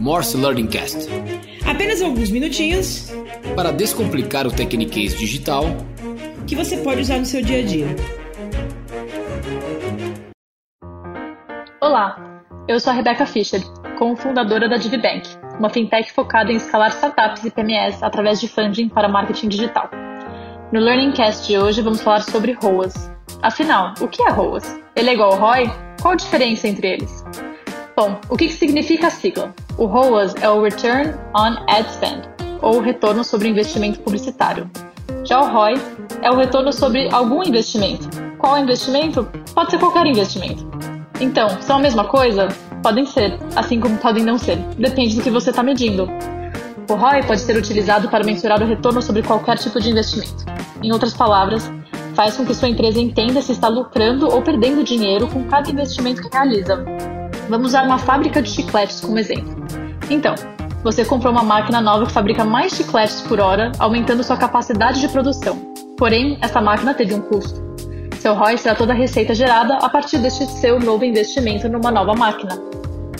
Morse Learning Cast. Apenas alguns minutinhos para descomplicar o Tecniquez digital que você pode usar no seu dia a dia. Olá, eu sou a Rebecca Fischer, cofundadora da DiviBank, uma fintech focada em escalar startups e PMEs através de funding para marketing digital. No Learning Cast de hoje vamos falar sobre ROAS. Afinal, o que é ROAS? Ele é igual ao ROI? Qual a diferença entre eles? Bom, o que significa a sigla? O ROAS é o Return on Ad Spend, ou retorno sobre investimento publicitário. Já o ROI é o retorno sobre algum investimento. Qual investimento? Pode ser qualquer investimento. Então, são a mesma coisa? Podem ser, assim como podem não ser. Depende do que você está medindo. O ROI pode ser utilizado para mensurar o retorno sobre qualquer tipo de investimento. Em outras palavras, faz com que sua empresa entenda se está lucrando ou perdendo dinheiro com cada investimento que realiza. Vamos usar uma fábrica de chicletes como exemplo. Então, você comprou uma máquina nova que fabrica mais chicletes por hora, aumentando sua capacidade de produção. Porém, essa máquina teve um custo. Seu ROI será toda a receita gerada a partir deste seu novo investimento numa nova máquina.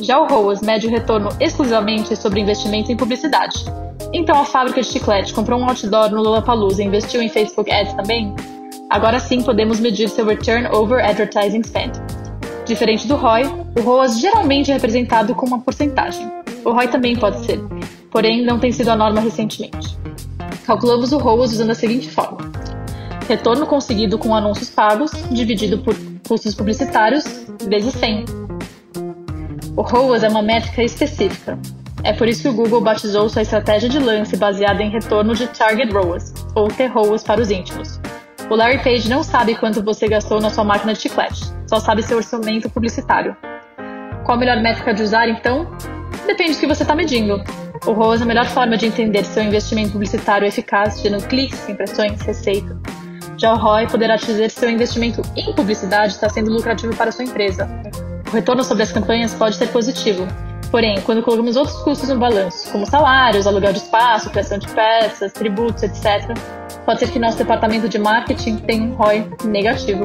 Já o ROAS mede o retorno exclusivamente sobre investimento em publicidade. Então a fábrica de chiclete comprou um outdoor no Lollapalooza e investiu em Facebook Ads também? Agora sim podemos medir seu Return Over Advertising Spend. Diferente do ROI, o ROAS geralmente é representado com uma porcentagem. O ROI também pode ser, porém não tem sido a norma recentemente. Calculamos o ROAS usando a seguinte forma: retorno conseguido com anúncios pagos dividido por custos publicitários vezes 100. O ROAS é uma métrica específica. É por isso que o Google batizou sua estratégia de lance baseada em retorno de Target ROAS, ou T-ROAS para os íntimos. O Larry Page não sabe quanto você gastou na sua máquina de chiclete, só sabe seu orçamento publicitário. Qual a melhor métrica de usar, então? Depende do que você está medindo. O ROAS é a melhor forma de entender se seu investimento publicitário eficaz, gerando cliques, impressões, receita. Já o ROI poderá dizer se seu investimento em publicidade está sendo lucrativo para sua empresa. O retorno sobre as campanhas pode ser positivo, Porém, quando colocamos outros custos no balanço, como salários, aluguel de espaço, criação de peças, tributos, etc., pode ser que nosso departamento de marketing tenha um ROI negativo.